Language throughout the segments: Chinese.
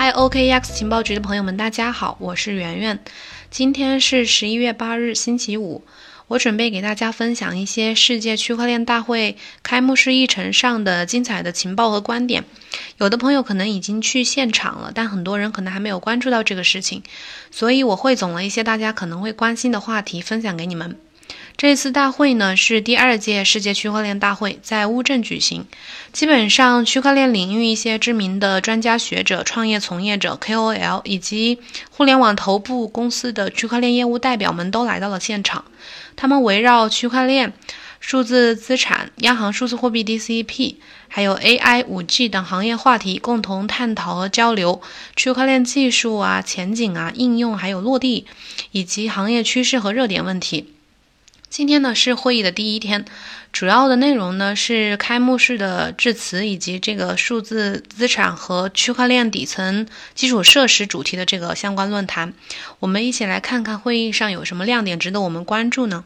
iOKX 情报局的朋友们，大家好，我是圆圆。今天是十一月八日，星期五。我准备给大家分享一些世界区块链大会开幕式议程上的精彩的情报和观点。有的朋友可能已经去现场了，但很多人可能还没有关注到这个事情，所以我汇总了一些大家可能会关心的话题，分享给你们。这次大会呢是第二届世界区块链大会，在乌镇举行。基本上，区块链领域一些知名的专家学者、创业从业者 KOL 以及互联网头部公司的区块链业务代表们都来到了现场。他们围绕区块链、数字资产、央行数字货币 DCP，还有 AI、5G 等行业话题，共同探讨和交流区块链技术啊、前景啊、应用还有落地，以及行业趋势和热点问题。今天呢是会议的第一天，主要的内容呢是开幕式的致辞，以及这个数字资产和区块链底层基础设施主题的这个相关论坛。我们一起来看看会议上有什么亮点值得我们关注呢？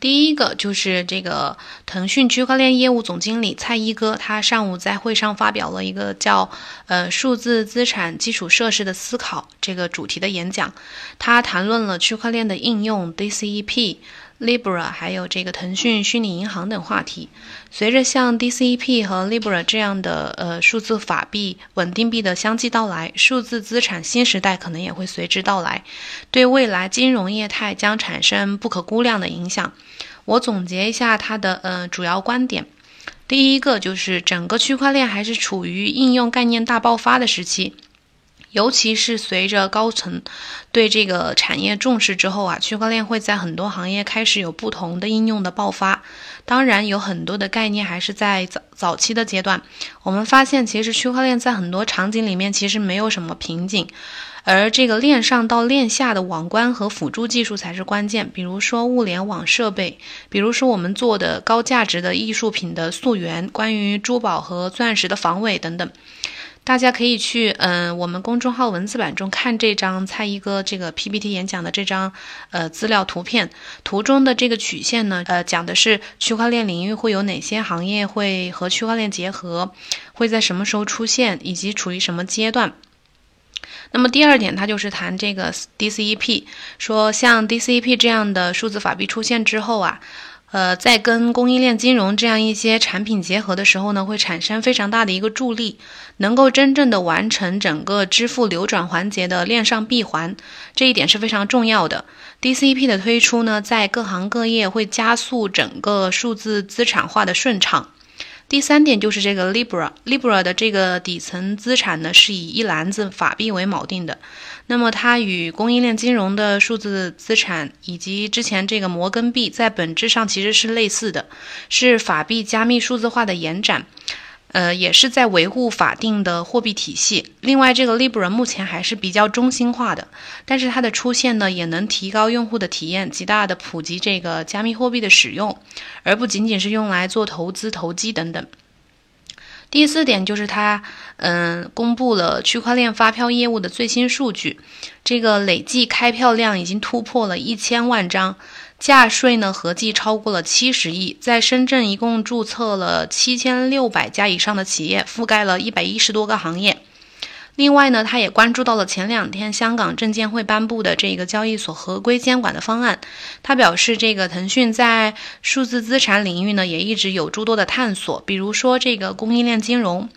第一个就是这个腾讯区块链业务总经理蔡一哥，他上午在会上发表了一个叫“呃数字资产基础设施的思考”这个主题的演讲，他谈论了区块链的应用 DCEP。Libra 还有这个腾讯虚拟银行等话题，随着像 DCEP 和 Libra 这样的呃数字法币、稳定币的相继到来，数字资产新时代可能也会随之到来，对未来金融业态将产生不可估量的影响。我总结一下它的呃主要观点，第一个就是整个区块链还是处于应用概念大爆发的时期。尤其是随着高层对这个产业重视之后啊，区块链会在很多行业开始有不同的应用的爆发。当然，有很多的概念还是在早早期的阶段。我们发现，其实区块链在很多场景里面其实没有什么瓶颈，而这个链上到链下的网关和辅助技术才是关键。比如说物联网设备，比如说我们做的高价值的艺术品的溯源，关于珠宝和钻石的防伪等等。大家可以去嗯，我们公众号文字版中看这张蔡一哥这个 PPT 演讲的这张呃资料图片，图中的这个曲线呢，呃，讲的是区块链领域会有哪些行业会和区块链结合，会在什么时候出现，以及处于什么阶段。那么第二点，它就是谈这个 DCEP，说像 DCEP 这样的数字法币出现之后啊。呃，在跟供应链金融这样一些产品结合的时候呢，会产生非常大的一个助力，能够真正的完成整个支付流转环节的链上闭环，这一点是非常重要的。DCP 的推出呢，在各行各业会加速整个数字资产化的顺畅。第三点就是这个 Libra，Libra 的这个底层资产呢，是以一篮子法币为锚定的。那么它与供应链金融的数字资产以及之前这个摩根币在本质上其实是类似的，是法币加密数字化的延展。呃，也是在维护法定的货币体系。另外，这个 Libra 目前还是比较中心化的，但是它的出现呢，也能提高用户的体验，极大的普及这个加密货币的使用，而不仅仅是用来做投资、投机等等。第四点就是它，嗯，公布了区块链发票业务的最新数据，这个累计开票量已经突破了一千万张。价税呢，合计超过了七十亿，在深圳一共注册了七千六百家以上的企业，覆盖了一百一十多个行业。另外呢，他也关注到了前两天香港证监会颁布的这个交易所合规监管的方案。他表示，这个腾讯在数字资产领域呢，也一直有诸多的探索，比如说这个供应链金融。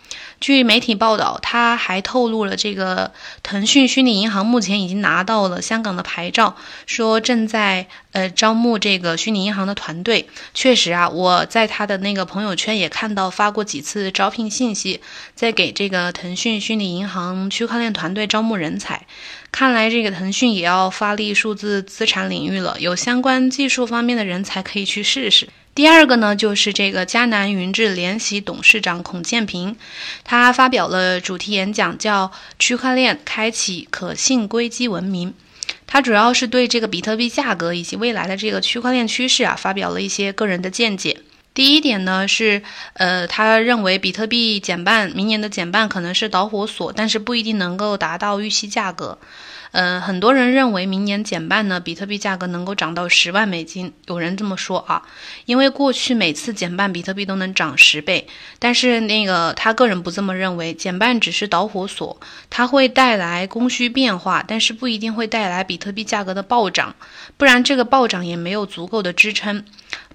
据媒体报道，他还透露了这个腾讯虚拟银行目前已经拿到了香港的牌照，说正在呃招募这个虚拟银行的团队。确实啊，我在他的那个朋友圈也看到发过几次招聘信息，在给这个腾讯虚拟银行区块链团队招募人才。看来这个腾讯也要发力数字资产领域了，有相关技术方面的人才可以去试试。第二个呢，就是这个迦南云智联席董事长孔建平，他发表了主题演讲，叫《区块链开启可信硅基文明》。他主要是对这个比特币价格以及未来的这个区块链趋势啊，发表了一些个人的见解。第一点呢是，呃，他认为比特币减半，明年的减半可能是导火索，但是不一定能够达到预期价格。嗯，很多人认为明年减半呢，比特币价格能够涨到十万美金。有人这么说啊，因为过去每次减半，比特币都能涨十倍。但是那个他个人不这么认为，减半只是导火索，它会带来供需变化，但是不一定会带来比特币价格的暴涨，不然这个暴涨也没有足够的支撑。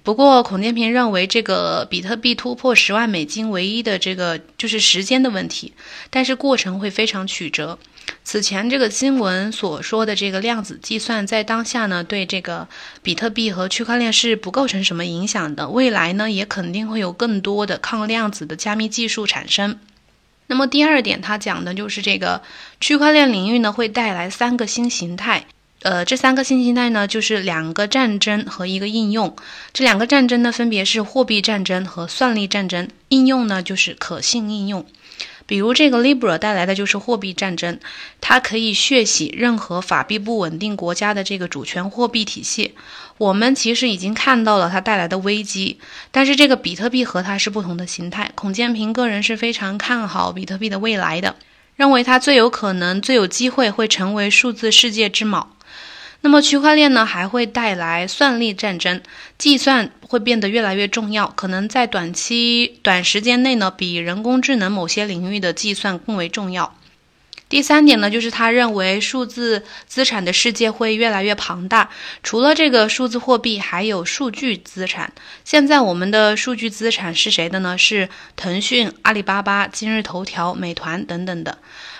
不过，孔建平认为，这个比特币突破十万美金，唯一的这个就是时间的问题，但是过程会非常曲折。此前这个新闻所说的这个量子计算，在当下呢，对这个比特币和区块链是不构成什么影响的。未来呢，也肯定会有更多的抗量子的加密技术产生。那么第二点，他讲的就是这个区块链领域呢，会带来三个新形态。呃，这三个新形态呢，就是两个战争和一个应用。这两个战争呢，分别是货币战争和算力战争。应用呢，就是可信应用。比如这个 Libra 带来的就是货币战争，它可以血洗任何法币不稳定国家的这个主权货币体系。我们其实已经看到了它带来的危机，但是这个比特币和它是不同的形态。孔建平个人是非常看好比特币的未来的，认为它最有可能、最有机会会成为数字世界之锚。那么区块链呢，还会带来算力战争，计算会变得越来越重要，可能在短期、短时间内呢，比人工智能某些领域的计算更为重要。第三点呢，就是他认为数字资产的世界会越来越庞大，除了这个数字货币，还有数据资产。现在我们的数据资产是谁的呢？是腾讯、阿里巴巴、今日头条、美团等等的。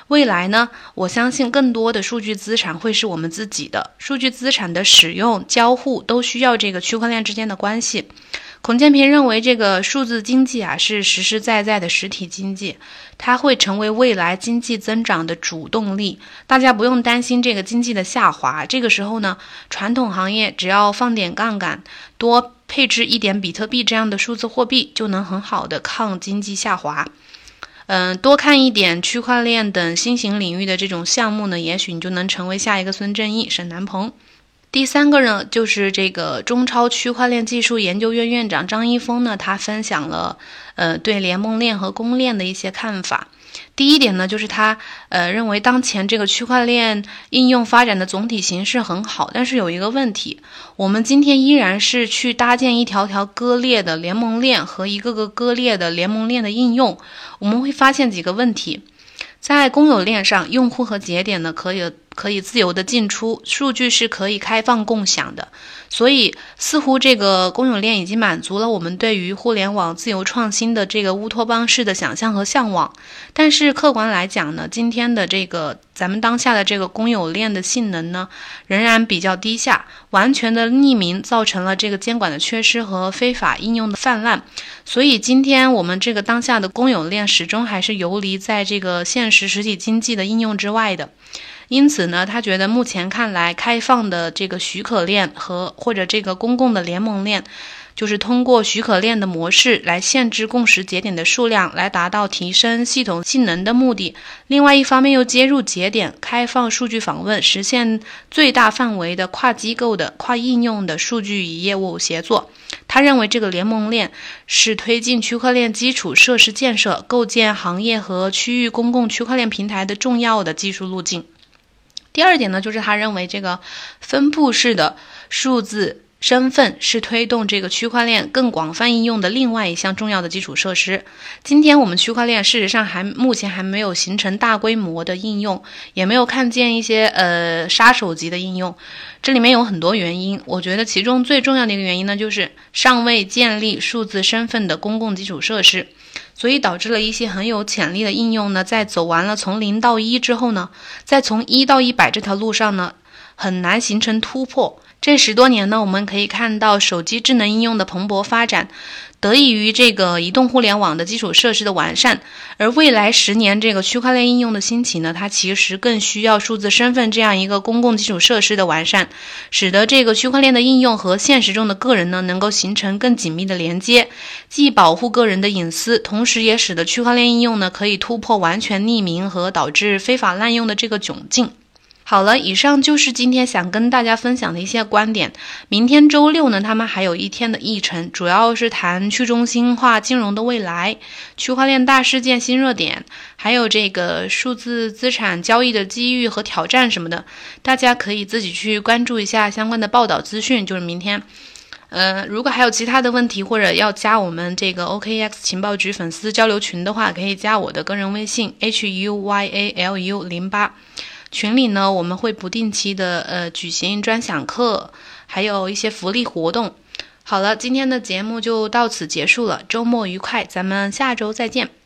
未来呢，我相信更多的数据资产会是我们自己的。数据资产的使用、交互都需要这个区块链之间的关系。孔建平认为，这个数字经济啊是实实在在的实体经济，它会成为未来经济增长的主动力。大家不用担心这个经济的下滑。这个时候呢，传统行业只要放点杠杆，多配置一点比特币这样的数字货币，就能很好的抗经济下滑。嗯，多看一点区块链等新型领域的这种项目呢，也许你就能成为下一个孙正义、沈南鹏。第三个呢，就是这个中超区块链技术研究院院长张一峰呢，他分享了呃对联盟链和公链的一些看法。第一点呢，就是他呃认为当前这个区块链应用发展的总体形势很好，但是有一个问题，我们今天依然是去搭建一条条割裂的联盟链和一个个割裂的联盟链的应用，我们会发现几个问题，在公有链上，用户和节点呢可以。可以自由的进出，数据是可以开放共享的，所以似乎这个公有链已经满足了我们对于互联网自由创新的这个乌托邦式的想象和向往。但是客观来讲呢，今天的这个咱们当下的这个公有链的性能呢，仍然比较低下，完全的匿名造成了这个监管的缺失和非法应用的泛滥。所以今天我们这个当下的公有链始终还是游离在这个现实实体经济的应用之外的。因此呢，他觉得目前看来，开放的这个许可链和或者这个公共的联盟链，就是通过许可链的模式来限制共识节点的数量，来达到提升系统性能的目的。另外一方面，又接入节点，开放数据访问，实现最大范围的跨机构的、跨应用的数据与业务协作。他认为，这个联盟链是推进区块链基础设施建设、构建行业和区域公共区块链平台的重要的技术路径。第二点呢，就是他认为这个分布式的数字身份是推动这个区块链更广泛应用的另外一项重要的基础设施。今天我们区块链事实上还目前还没有形成大规模的应用，也没有看见一些呃杀手级的应用。这里面有很多原因，我觉得其中最重要的一个原因呢，就是尚未建立数字身份的公共基础设施。所以导致了一些很有潜力的应用呢，在走完了从零到一之后呢，在从一到一百这条路上呢，很难形成突破。这十多年呢，我们可以看到手机智能应用的蓬勃发展。得益于这个移动互联网的基础设施的完善，而未来十年这个区块链应用的兴起呢，它其实更需要数字身份这样一个公共基础设施的完善，使得这个区块链的应用和现实中的个人呢能够形成更紧密的连接，既保护个人的隐私，同时也使得区块链应用呢可以突破完全匿名和导致非法滥用的这个窘境。好了，以上就是今天想跟大家分享的一些观点。明天周六呢，他们还有一天的议程，主要是谈去中心化金融的未来、区块链大事件新热点，还有这个数字资产交易的机遇和挑战什么的。大家可以自己去关注一下相关的报道资讯。就是明天，呃，如果还有其他的问题或者要加我们这个 OKX 情报局粉丝交流群的话，可以加我的个人微信 huyalu 零八。群里呢，我们会不定期的呃举行专享课，还有一些福利活动。好了，今天的节目就到此结束了，周末愉快，咱们下周再见。